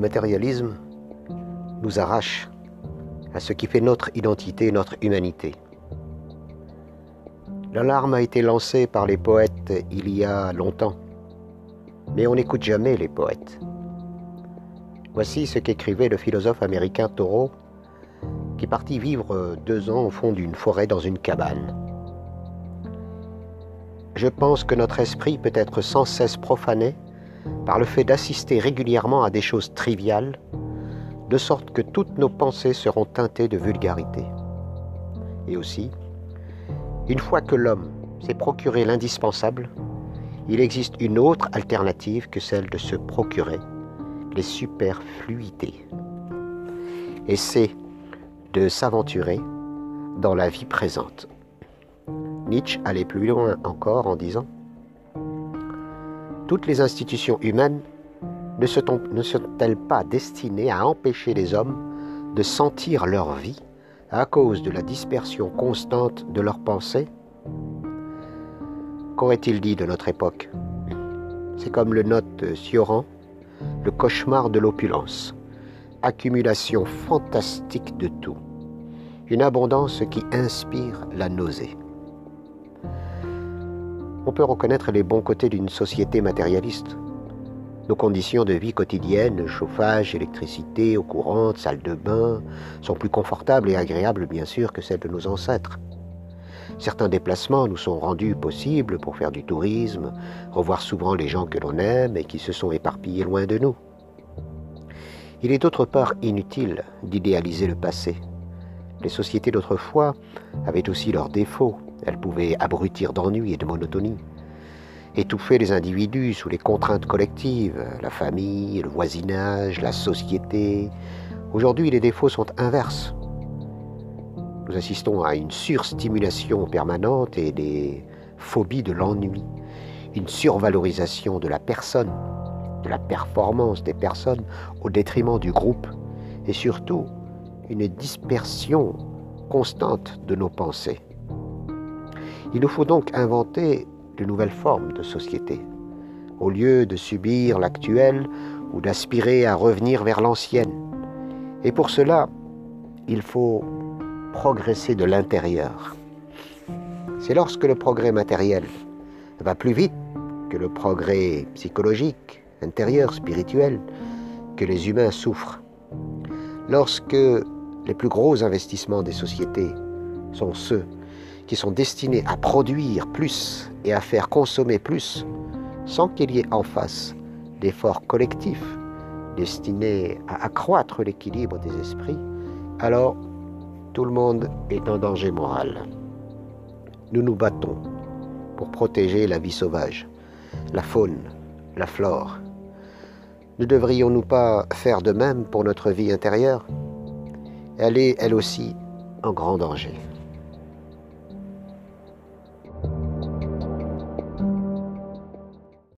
matérialisme nous arrache à ce qui fait notre identité, notre humanité. L'alarme a été lancée par les poètes il y a longtemps, mais on n'écoute jamais les poètes. Voici ce qu'écrivait le philosophe américain Thoreau, qui partit vivre deux ans au fond d'une forêt dans une cabane. Je pense que notre esprit peut être sans cesse profané par le fait d'assister régulièrement à des choses triviales, de sorte que toutes nos pensées seront teintées de vulgarité. Et aussi, une fois que l'homme s'est procuré l'indispensable, il existe une autre alternative que celle de se procurer les superfluités. Et c'est de s'aventurer dans la vie présente. Nietzsche allait plus loin encore en disant Toutes les institutions humaines ne sont-elles pas destinées à empêcher les hommes de sentir leur vie à cause de la dispersion constante de leurs pensées? Qu'aurait-il dit de notre époque? C'est comme le note Sioran, le cauchemar de l'opulence, accumulation fantastique de tout, une abondance qui inspire la nausée. On peut reconnaître les bons côtés d'une société matérialiste. Nos conditions de vie quotidiennes, chauffage, électricité, eau courante, salle de bain, sont plus confortables et agréables bien sûr que celles de nos ancêtres. Certains déplacements nous sont rendus possibles pour faire du tourisme, revoir souvent les gens que l'on aime et qui se sont éparpillés loin de nous. Il est d'autre part inutile d'idéaliser le passé. Les sociétés d'autrefois avaient aussi leurs défauts. Elles pouvaient abrutir d'ennui et de monotonie, étouffer les individus sous les contraintes collectives, la famille, le voisinage, la société. Aujourd'hui, les défauts sont inverses. Nous assistons à une surstimulation permanente et des phobies de l'ennui, une survalorisation de la personne, de la performance des personnes au détriment du groupe, et surtout une dispersion constante de nos pensées. Il nous faut donc inventer de nouvelles formes de société, au lieu de subir l'actuel ou d'aspirer à revenir vers l'ancienne. Et pour cela, il faut progresser de l'intérieur. C'est lorsque le progrès matériel va plus vite que le progrès psychologique, intérieur, spirituel, que les humains souffrent. Lorsque les plus gros investissements des sociétés sont ceux qui sont destinés à produire plus et à faire consommer plus, sans qu'il y ait en face d'efforts collectifs destinés à accroître l'équilibre des esprits, alors tout le monde est en danger moral. Nous nous battons pour protéger la vie sauvage, la faune, la flore. Ne devrions-nous pas faire de même pour notre vie intérieure? Elle est, elle aussi, en grand danger.